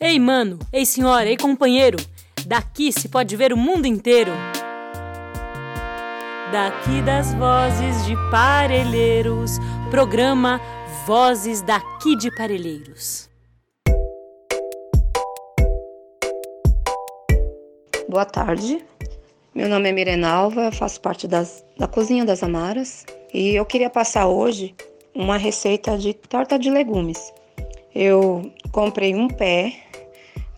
Ei, mano, ei, senhora, ei, companheiro, daqui se pode ver o mundo inteiro. Daqui das vozes de Parelheiros, programa Vozes daqui de Parelheiros. Boa tarde, meu nome é Mirenalva, faço parte das, da Cozinha das Amaras e eu queria passar hoje uma receita de torta de legumes. Eu comprei um pé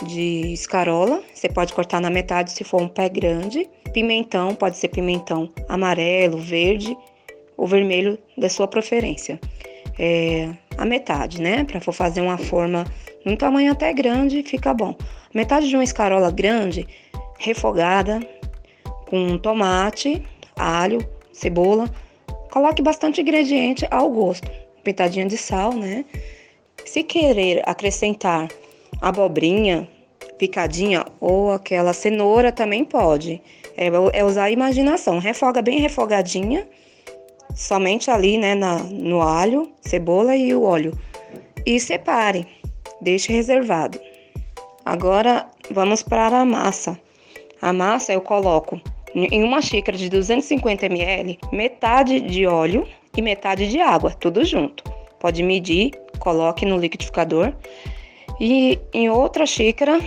de escarola, você pode cortar na metade se for um pé grande. Pimentão, pode ser pimentão amarelo, verde ou vermelho da sua preferência. É, a metade, né? Para for fazer uma forma num tamanho até grande, fica bom. Metade de uma escarola grande, refogada, com tomate, alho, cebola. Coloque bastante ingrediente ao gosto. Pitadinha de sal, né? Se querer acrescentar abobrinha picadinha ou aquela cenoura também pode. É, é usar a imaginação. Refoga bem refogadinha, somente ali, né, na, no alho, cebola e o óleo. E separe, deixe reservado. Agora vamos para a massa. A massa eu coloco em uma xícara de 250 ml, metade de óleo e metade de água, tudo junto. Pode medir, coloque no liquidificador e em outra xícara,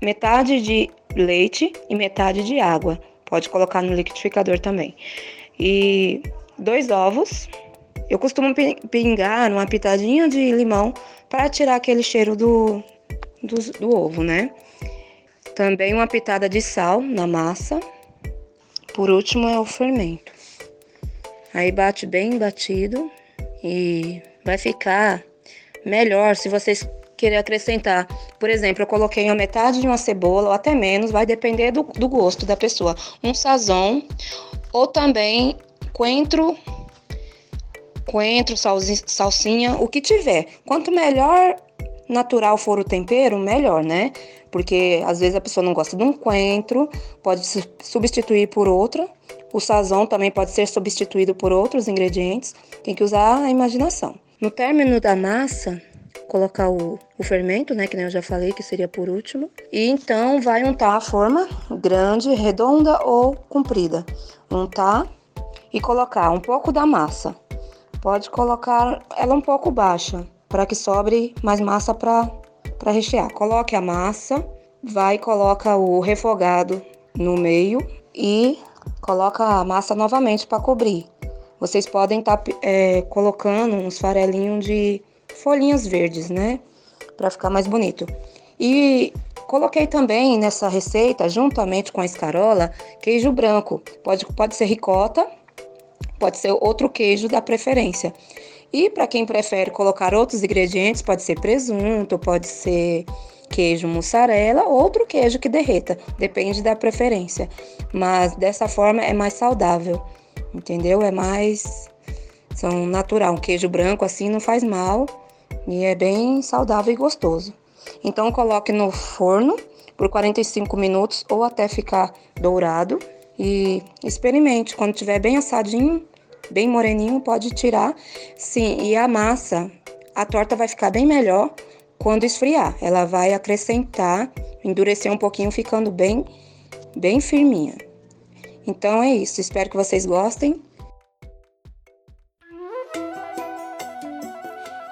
metade de leite e metade de água. Pode colocar no liquidificador também. E dois ovos. Eu costumo pingar uma pitadinha de limão para tirar aquele cheiro do, do, do ovo, né? Também uma pitada de sal na massa. Por último é o fermento. Aí bate bem batido e vai ficar melhor se vocês querer acrescentar. Por exemplo, eu coloquei a metade de uma cebola ou até menos, vai depender do, do gosto da pessoa. Um sazon ou também coentro, coentro, salsinha, o que tiver. Quanto melhor natural for o tempero, melhor, né? Porque às vezes a pessoa não gosta de um coentro, pode substituir por outra. O sazon também pode ser substituído por outros ingredientes. Tem que usar a imaginação. No término da massa, colocar o, o fermento, né, que nem eu já falei, que seria por último. E então vai untar a forma grande, redonda ou comprida. Untar e colocar um pouco da massa. Pode colocar ela um pouco baixa, para que sobre mais massa para rechear. Coloque a massa, vai coloca o refogado no meio e coloca a massa novamente para cobrir. Vocês podem estar tá, é, colocando uns farelinhos de folhinhas verdes, né? Para ficar mais bonito. E coloquei também nessa receita, juntamente com a escarola, queijo branco. Pode, pode ser ricota, pode ser outro queijo da preferência. E para quem prefere colocar outros ingredientes, pode ser presunto, pode ser queijo mussarela, outro queijo que derreta, depende da preferência. Mas dessa forma é mais saudável, entendeu? É mais são natural, um queijo branco assim não faz mal e é bem saudável e gostoso. Então coloque no forno por 45 minutos ou até ficar dourado e experimente. Quando tiver bem assadinho, bem moreninho, pode tirar. Sim, e a massa, a torta vai ficar bem melhor quando esfriar. Ela vai acrescentar, endurecer um pouquinho, ficando bem, bem firminha. Então é isso. Espero que vocês gostem.